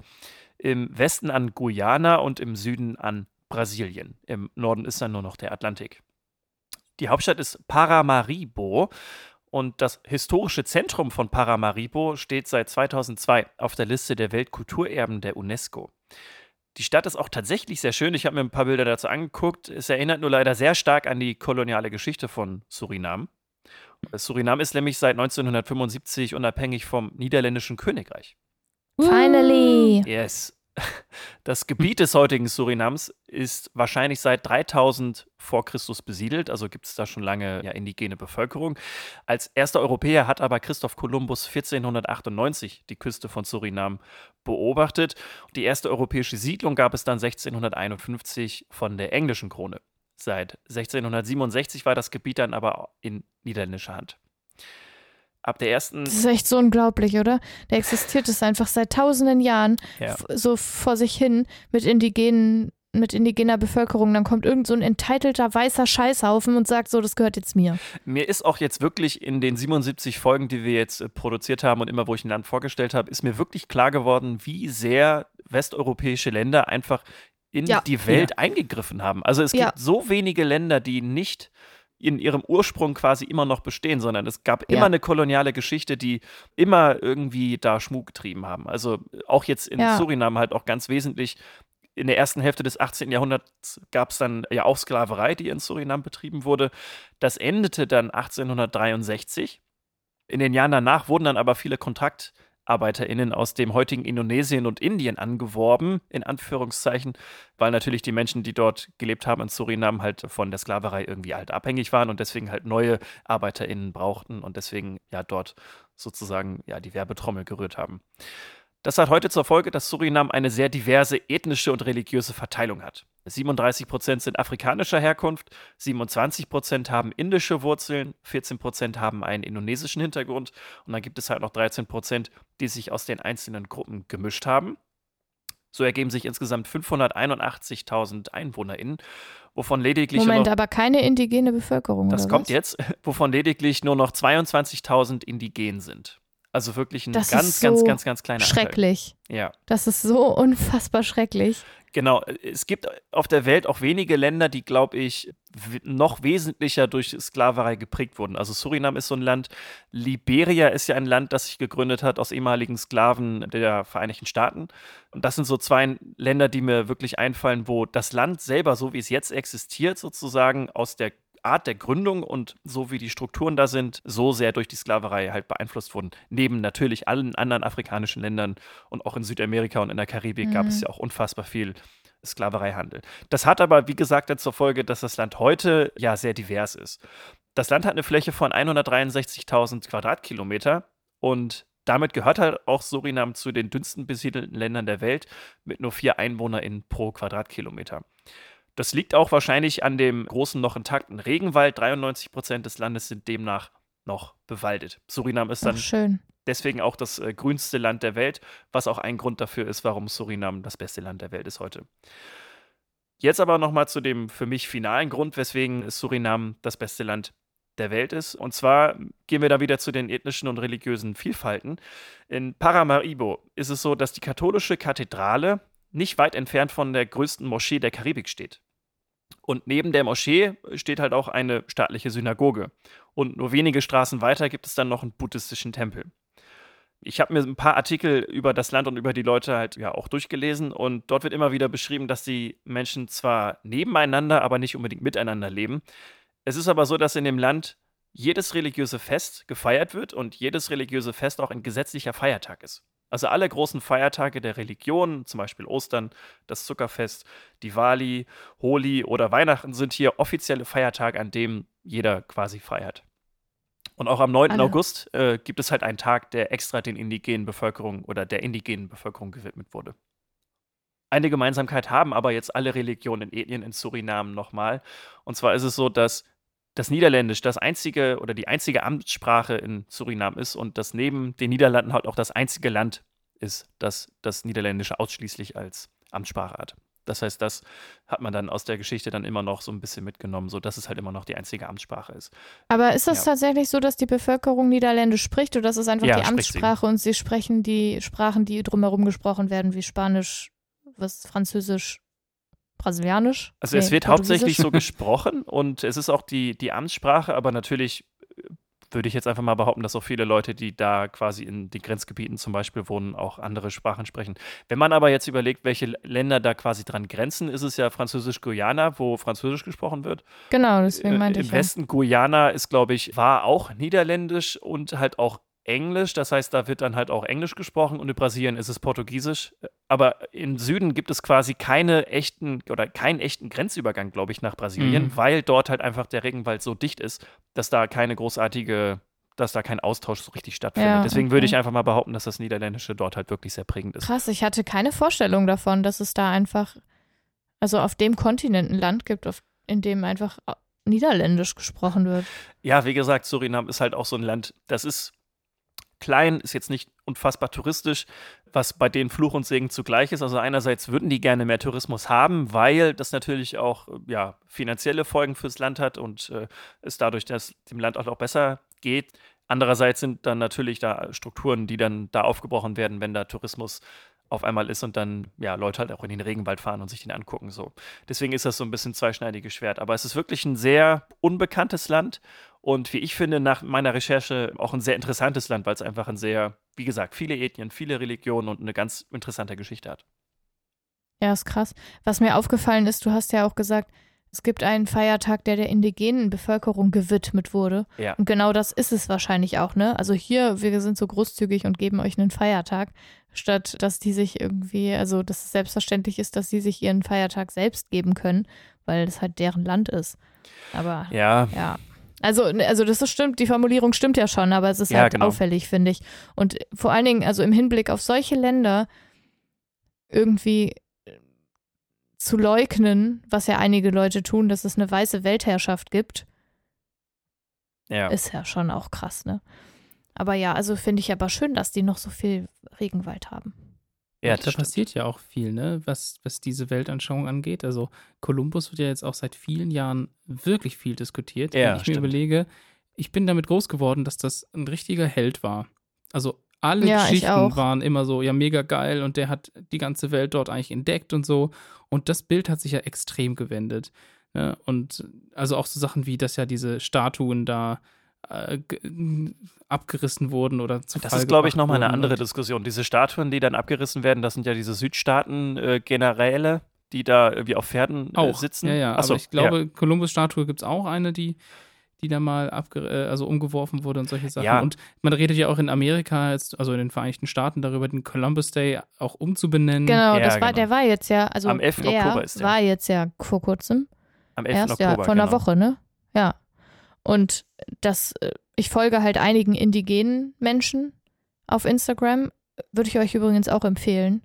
Im Westen an Guyana und im Süden an Brasilien. Im Norden ist dann nur noch der Atlantik. Die Hauptstadt ist Paramaribo und das historische Zentrum von Paramaribo steht seit 2002 auf der Liste der Weltkulturerben der UNESCO. Die Stadt ist auch tatsächlich sehr schön. Ich habe mir ein paar Bilder dazu angeguckt. Es erinnert nur leider sehr stark an die koloniale Geschichte von Surinam. Surinam ist nämlich seit 1975 unabhängig vom niederländischen Königreich. Finally. Yes. Das Gebiet des heutigen Surinams ist wahrscheinlich seit 3000 vor Christus besiedelt, also gibt es da schon lange ja, indigene Bevölkerung. Als erster Europäer hat aber Christoph Kolumbus 1498 die Küste von Surinam beobachtet. Die erste europäische Siedlung gab es dann 1651 von der englischen Krone. Seit 1667 war das Gebiet dann aber in niederländischer Hand. Ab der ersten Das ist echt so unglaublich, oder? Da existiert es einfach seit tausenden Jahren Ja. so vor sich hin mit indigenen, mit indigener Bevölkerung. Dann kommt irgend so ein entitelter weißer Scheißhaufen und sagt so, das gehört jetzt mir. Mir ist auch jetzt wirklich in den 77 Folgen, die wir jetzt äh, produziert haben und immer, wo ich ein Land vorgestellt habe, ist mir wirklich klar geworden, wie sehr westeuropäische Länder einfach in Ja. die Welt eingegriffen haben. Also es Ja. gibt so wenige Länder, die nicht in ihrem Ursprung quasi immer noch bestehen, sondern es gab Ja. immer eine koloniale Geschichte, die immer irgendwie da Schmuck getrieben haben. Also äh, auch jetzt in Ja. Suriname halt auch ganz wesentlich. In der ersten Hälfte des 18. Jahrhunderts gab es dann ja auch Sklaverei, die in Suriname betrieben wurde. Das endete dann 1863. In den Jahren danach wurden dann aber viele KontraktarbeiterInnen aus dem heutigen Indonesien und Indien angeworben, in Anführungszeichen, weil natürlich die Menschen, die dort gelebt haben in Suriname, halt von der Sklaverei irgendwie halt abhängig waren und deswegen halt neue ArbeiterInnen brauchten und deswegen ja dort sozusagen ja die Werbetrommel gerührt haben. Das hat heute zur Folge, dass Surinam eine sehr diverse ethnische und religiöse Verteilung hat. 37 Prozent sind afrikanischer Herkunft, 27 Prozent haben indische Wurzeln, 14 Prozent haben einen indonesischen Hintergrund und dann gibt es halt noch 13 Prozent, die sich aus den einzelnen Gruppen gemischt haben. So ergeben sich insgesamt 581.000 EinwohnerInnen, wovon lediglich nur Moment, noch, aber keine indigene Bevölkerung. das kommt was? jetzt, wovon lediglich nur noch 22.000 indigen sind. Also wirklich ein Das ganz, so ganz, ganz, ganz kleiner Anteil. Schrecklich. Ja. Das ist so unfassbar schrecklich. Genau, es gibt auf der Welt auch wenige Länder, die, glaube ich, noch wesentlicher durch Sklaverei geprägt wurden. Also Surinam ist so ein Land, Liberia ist ja ein Land, das sich gegründet hat aus ehemaligen Sklaven der Vereinigten Staaten. Und das sind so zwei Länder, die mir wirklich einfallen, wo das Land selber, so wie es jetzt existiert, sozusagen aus der Art der Gründung und so wie die Strukturen da sind, so sehr durch die Sklaverei halt beeinflusst wurden. Neben natürlich allen anderen afrikanischen Ländern und auch in Südamerika und in der Karibik gab es Mhm. ja auch unfassbar viel Sklavereihandel. Das hat aber, wie gesagt, zur Folge, dass das Land heute ja sehr divers ist. Das Land hat eine Fläche von 163.000 Quadratkilometer und damit gehört halt auch Surinam zu den dünnsten besiedelten Ländern der Welt mit nur vier EinwohnerInnen pro Quadratkilometer. Das liegt auch wahrscheinlich an dem großen noch intakten Regenwald. 93 Prozent des Landes sind demnach noch bewaldet. Surinam ist dann Ach, schön. deswegen auch das äh, grünste Land der Welt, was auch ein Grund dafür ist, warum Surinam das beste Land der Welt ist heute. Jetzt aber nochmal zu dem für mich finalen Grund, weswegen Surinam das beste Land der Welt ist. Und zwar gehen wir da wieder zu den ethnischen und religiösen Vielfalten. In Paramaribo ist es so, dass die katholische Kathedrale nicht weit entfernt von der größten Moschee der Karibik steht. Und neben der Moschee steht halt auch eine staatliche Synagoge. Und nur wenige Straßen weiter gibt es dann noch einen buddhistischen Tempel. Ich habe mir ein paar Artikel über das Land und über die Leute halt ja auch durchgelesen und dort wird immer wieder beschrieben, dass die Menschen zwar nebeneinander, aber nicht unbedingt miteinander leben. Es ist aber so, dass in dem Land jedes religiöse Fest gefeiert wird und jedes religiöse Fest auch ein gesetzlicher Feiertag ist. Also alle großen Feiertage der Religion, zum Beispiel Ostern, das Zuckerfest, Diwali, Holi oder Weihnachten, sind hier offizielle Feiertage, an denen jeder quasi feiert. Und auch am 9. Alle. August äh, gibt es halt einen Tag, der extra den indigenen Bevölkerung oder der indigenen Bevölkerung gewidmet wurde. Eine Gemeinsamkeit haben aber jetzt alle Religionen in Ethnien in Suriname nochmal. Und zwar ist es so, dass das Niederländisch das einzige oder die einzige Amtssprache in Suriname ist und das neben den Niederlanden halt auch das einzige Land ist, das das Niederländische ausschließlich als Amtssprache hat. Das heißt, das hat man dann aus der Geschichte dann immer noch so ein bisschen mitgenommen, so dass es halt immer noch die einzige Amtssprache ist. Aber ist das Ja. tatsächlich so, dass die Bevölkerung Niederländisch spricht oder ist es einfach Ja, die spricht sie. Amtssprache und sie sprechen die Sprachen, die drumherum gesprochen werden, wie Spanisch, was Französisch, Brasilianisch? Also es Nee, wird hauptsächlich so gesprochen und es ist auch die, die Amtssprache, aber natürlich äh, würde ich jetzt einfach mal behaupten, dass auch viele Leute, die da quasi in den Grenzgebieten zum Beispiel wohnen, auch andere Sprachen sprechen. Wenn man aber jetzt überlegt, welche Länder da quasi dran grenzen, ist es ja Französisch-Guyana, wo Französisch gesprochen wird. Genau, deswegen Äh, meinte Im ich. ja. Westen Guyana ist, glaube ich, war auch Niederländisch und halt auch Englisch. Das heißt, da wird dann halt auch Englisch gesprochen und in Brasilien ist es Portugiesisch. Aber im Süden gibt es quasi keine echten oder keinen echten Grenzübergang, glaube ich, nach Brasilien, Mhm. weil dort halt einfach der Regenwald so dicht ist, dass da keine großartige, dass da kein Austausch so richtig stattfindet. Ja, Deswegen würde okay. ich einfach mal behaupten, dass das Niederländische dort halt wirklich sehr prägend ist. Krass, ich hatte keine Vorstellung davon, dass es da einfach, also auf dem Kontinent ein Land gibt, auf, in dem einfach Niederländisch gesprochen wird. Ja, wie gesagt, Surinam ist halt auch so ein Land, das ist klein, ist jetzt nicht unfassbar touristisch, was bei denen Fluch und Segen zugleich ist. Also einerseits würden die gerne mehr Tourismus haben, weil das natürlich auch äh, ja, finanzielle Folgen fürs Land hat und äh, es dadurch dass dem Land auch besser geht. Andererseits sind dann natürlich da Strukturen, die dann da aufgebrochen werden, wenn da Tourismus auf einmal ist und dann ja Leute halt auch in den Regenwald fahren und sich den angucken so. Deswegen ist das so ein bisschen zweischneidiges Schwert, aber es ist wirklich ein sehr unbekanntes Land und wie ich finde nach meiner Recherche auch ein sehr interessantes Land, weil es einfach ein sehr, wie gesagt, viele Ethnien, viele Religionen und eine ganz interessante Geschichte hat. Ja, ist krass. Was mir aufgefallen ist, du hast ja auch gesagt, es gibt einen Feiertag, der der indigenen Bevölkerung gewidmet wurde. Ja. Und genau das ist es wahrscheinlich auch, ne? Also hier, wir sind so großzügig und geben euch einen Feiertag, statt dass die sich irgendwie, also dass es selbstverständlich ist, dass sie sich ihren Feiertag selbst geben können, weil es halt deren Land ist. Aber Ja, ja. Also, also das ist stimmt, die Formulierung stimmt ja schon, aber es ist Ja, halt genau. auffällig, finde ich. Und vor allen Dingen, also im Hinblick auf solche Länder irgendwie äh, zu leugnen, was ja einige Leute tun, dass es eine weiße Weltherrschaft gibt, ja. ist ja schon auch krass, ne? Aber ja, also finde ich aber schön, dass die noch so viel Regenwald haben. Ja, da das stimmt. passiert ja auch viel, ne, was, was diese Weltanschauung angeht. Also Kolumbus wird ja jetzt auch seit vielen Jahren wirklich viel diskutiert. Ja, Wenn ich mir stimmt. überlege, ich bin damit groß geworden, dass das ein richtiger Held war. Also alle Ja, ich Geschichten waren immer so, ja, mega geil und der hat die ganze Welt dort eigentlich entdeckt und so. Und das Bild hat sich ja extrem gewendet. Ne? Und also auch so Sachen wie, dass ja diese Statuen da äh, ge- abgerissen wurden oder zu Das Fall ist, glaube ich, nochmal eine andere Diskussion. Diese Statuen, die dann abgerissen werden, das sind ja diese Südstaaten-Generäle, die da irgendwie auf Pferden äh, auch sitzen. Ja, ja, Achso, aber ich glaube, Kolumbus-Statue gibt es auch eine, die, die da mal äh, also umgeworfen wurde und solche Sachen. Ja. Und man redet ja auch in Amerika, jetzt, also in den Vereinigten Staaten, darüber, den Columbus Day auch umzubenennen. Genau, Ja, das war, genau. der war jetzt ja, also Am 11. der Oktober ist der. war jetzt ja vor kurzem. am 11. Erst Oktober. ja, vor einer genau. Woche, ne? Ja. Und das, äh, ich folge halt einigen indigenen Menschen auf Instagram. Würde ich euch übrigens auch empfehlen,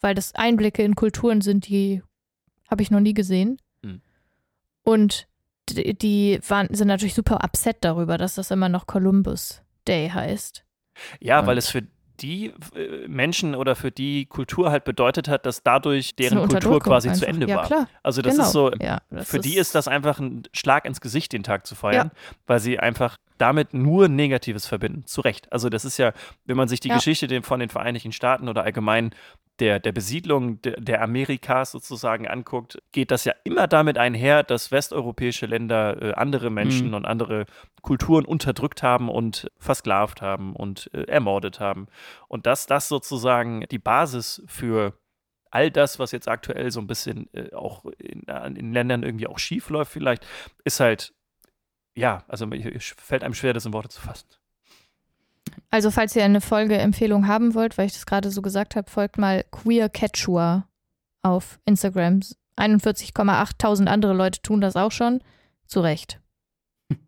weil das Einblicke in Kulturen sind, die habe ich noch nie gesehen. Mhm. Und die, die waren, sind natürlich super upset darüber, dass das immer noch Columbus Day heißt. Ja, weil Und- es für die äh, Menschen oder für die Kultur halt bedeutet hat, dass dadurch ist deren Kultur quasi zu einfach. Ende ja, war. Klar, Also das genau. ist so, ja, das für die ist das einfach ein Schlag ins Gesicht, den Tag zu feiern, weil sie einfach damit nur Negatives verbinden. Zu Recht. Also das ist ja, wenn man sich die Ja. Geschichte von den Vereinigten Staaten oder allgemein der, der Besiedlung der, der Amerikas sozusagen anguckt, geht das ja immer damit einher, dass westeuropäische Länder äh, andere Menschen Mhm. und andere Kulturen unterdrückt haben und versklavt haben und äh, ermordet haben. Und dass das sozusagen die Basis für all das, was jetzt aktuell so ein bisschen äh, auch in, in Ländern irgendwie auch schief läuft, vielleicht, ist halt, ja, also mir- fällt einem schwer, das in Worte zu fassen. Also, falls ihr eine Folgeempfehlung haben wollt, weil ich das gerade so gesagt habe, folgt mal Queer Quechua auf Instagram. 41,8 andere Leute tun das auch schon. Zu Recht.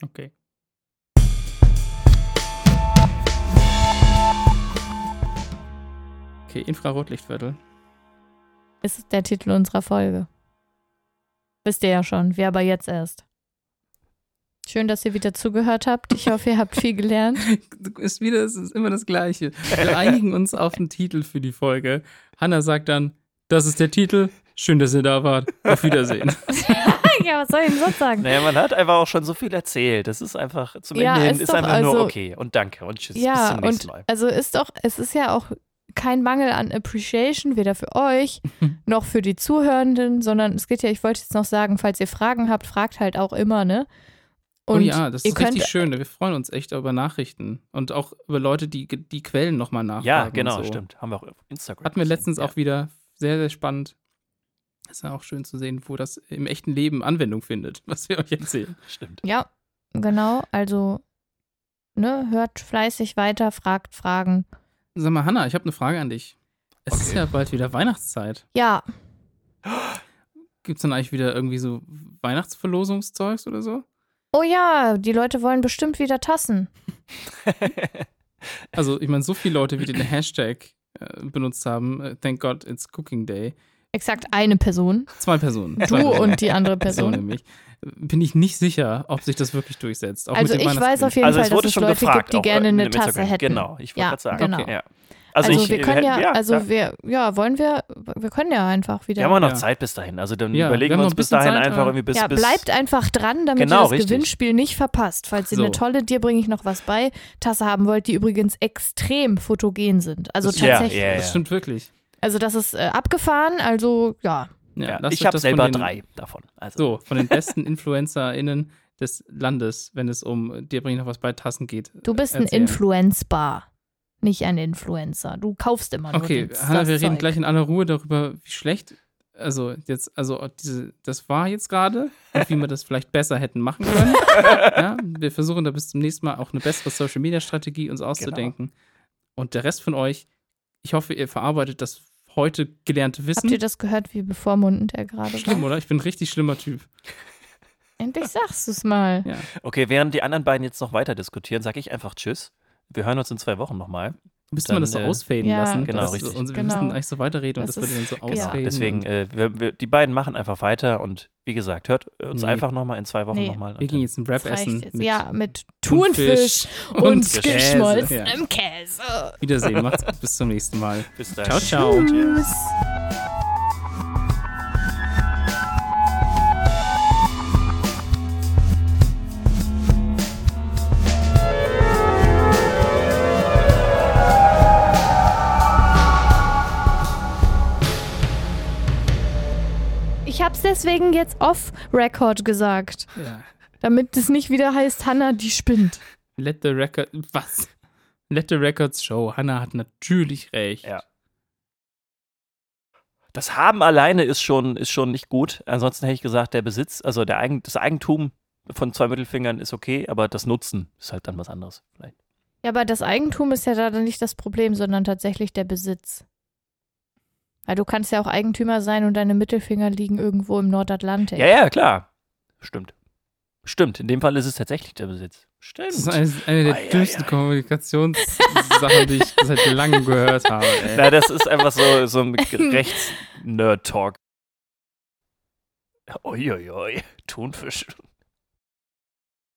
Okay. Okay, Infrarotlichtviertel. Ist der Titel unserer Folge. Wisst ihr ja schon, wir aber jetzt erst. Schön, dass ihr wieder zugehört habt. Ich hoffe, ihr habt viel gelernt. Ist wieder, es ist immer das Gleiche. Wir einigen uns auf den Titel für die Folge. Hanna sagt dann, das ist der Titel. Schön, dass ihr da wart. Auf Wiedersehen. ja, was soll ich denn sonst sagen? Naja, man hat einfach auch schon so viel erzählt. Das ist einfach, zum Ja, Ende hin ist ist einfach nur also- okay und danke und tschüss. bis Ja, zum nächsten und Mal. also ist doch, es ist ja auch kein Mangel an Appreciation, weder für euch noch für die Zuhörenden, sondern es geht ja, ich wollte jetzt noch sagen, falls ihr Fragen habt, fragt halt auch immer, ne? Oh Und ja, das ist richtig könnt- schön. Wir freuen uns echt über Nachrichten und auch über Leute, die die Quellen nochmal nachfragen. Ja, genau, und so. stimmt. Haben wir auch auf Instagram. Hatten wir letztens ja. auch wieder sehr, sehr spannend. Ist ja auch schön zu sehen, wo das im echten Leben Anwendung findet, was wir euch erzählen. Stimmt. Ja, genau, also ne, hört fleißig weiter, fragt Fragen. Sag mal, Hanna, ich habe eine Frage an dich. Es ist Okay. ja bald wieder Weihnachtszeit. Ja, Gibt es dann eigentlich wieder irgendwie so Weihnachtsverlosungszeugs oder so? Oh ja, die Leute wollen bestimmt wieder Tassen. Also, ich meine, so viele Leute, wie den Hashtag äh, benutzt haben, äh, thank God it's Cooking Day. Exakt eine Person. Zwei Personen. Du und die andere So Person. nämlich. Bin ich nicht sicher, ob sich das wirklich durchsetzt. Auch Also ich weiß auf jeden also Fall, dass es schon Leute gefragt, gibt, die gerne äh, eine Tasse hätten. Genau, ich wollte Ja, gerade sagen. genau. Okay, ja. Also, ich, wir können ja, ja also klar. wir, ja, wollen wir, wir können ja einfach wieder. Wir haben auch noch Ja. Zeit bis dahin. Also dann Ja, wir überlegen wir noch uns bis dahin Zeit, einfach irgendwie bis. ja, bis bleibt einfach dran, damit Genau, ihr das richtig. Gewinnspiel nicht verpasst. Falls ihr So. eine tolle Dir bringe ich noch was bei Tasse haben wollt, die übrigens extrem fotogen sind. Also Das- Ja, tatsächlich. ja, ja. Das stimmt wirklich. Also das ist äh, abgefahren, also ja. Ja, Ja, ich habe das von selber den, drei davon. Also. So, von den besten InfluencerInnen des Landes, wenn es um dir bringe ich noch was bei Tassen geht. Du bist ein. Influenzbar, nicht ein Influencer. Du kaufst immer nur Okay, das, Hanna, das wir reden Zeug. gleich in aller Ruhe darüber, wie schlecht, also jetzt, also diese, das war jetzt gerade und wie wir das vielleicht besser hätten machen können. ja, wir versuchen da bis zum nächsten Mal auch eine bessere Social Media Strategie uns auszudenken. Und der Rest von euch, ich hoffe, ihr verarbeitet das heute gelernte Habt Wissen. ihr das gehört, wie bevormundend er gerade Schlimm, war? oder? Ich bin ein richtig schlimmer Typ. Endlich sagst du es mal. Ja. Okay, während die anderen beiden jetzt noch weiter diskutieren, sage ich einfach Tschüss. Wir hören uns in zwei Wochen nochmal. Müsste man das so äh, ausfaden Ja, lassen? Genau, dass richtig. Und wir Genau. müssen eigentlich so weiterreden und Das das, würde dann so genau. ausfaden. Deswegen, und äh, wir, wir, die beiden machen einfach weiter und wie gesagt, hört uns Nee. einfach nochmal in zwei Wochen Nee. nochmal. wir gehen jetzt einen Wrap Das essen. mit ja, mit Thunfisch und, Käse. geschmolzenem Ja. Käse. Wiedersehen. Macht's gut. Bis zum nächsten Mal. Bis dann. Ciao, ciao. Tschüss. Ich hab's deswegen jetzt off-Record gesagt, Ja. damit es nicht wieder heißt, Hannah, die spinnt. Let the record. Was? Let the records show. Hannah hat natürlich recht. Ja. Das Haben alleine ist schon, ist schon nicht gut. Ansonsten hätte ich gesagt, der Besitz, also der Eigen, das Eigentum von zwei Mittelfingern ist okay, aber das Nutzen ist halt dann was anderes. Vielleicht. Ja, aber das Eigentum ist ja da dann nicht das Problem, sondern tatsächlich der Besitz. Weil du kannst ja auch Eigentümer sein und deine Mittelfinger liegen irgendwo im Nordatlantik. Ja, ja, klar. Stimmt. Stimmt. In dem Fall ist es tatsächlich der Besitz. Stimmt. Das ist eine, eine der ei, dümmsten ei. Kommunikationssachen, die ich seit langem gehört habe. Ey. Na, das ist einfach so, so ein Rechts-Nerd-Talk. Uiuiui, Thunfisch.